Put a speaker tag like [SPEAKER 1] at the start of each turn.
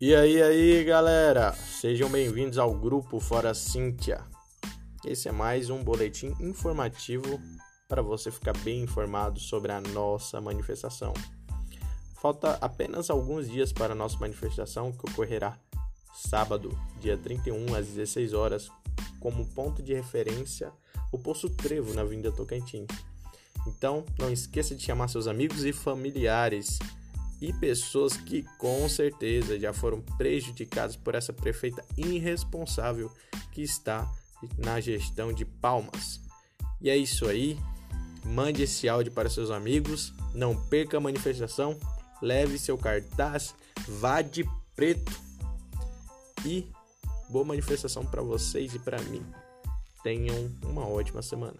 [SPEAKER 1] E aí, aí, galera, sejam bem-vindos ao grupo Fora Cíntia. Esse é mais um boletim informativo para você ficar bem informado sobre a nossa manifestação. Falta apenas alguns dias para a nossa manifestação, que ocorrerá sábado, dia 31 às 16 horas, como ponto de referência o Poço Trevo na Avenida Tocantins. Então, não esqueça de chamar seus amigos e familiares e pessoas que com certeza já foram prejudicadas por essa prefeita irresponsável que está na gestão de Palmas. E é isso aí. Mande esse áudio para seus amigos. Não perca a manifestação. Leve seu cartaz. Vá de preto. E boa manifestação para vocês e para mim. Tenham uma ótima semana.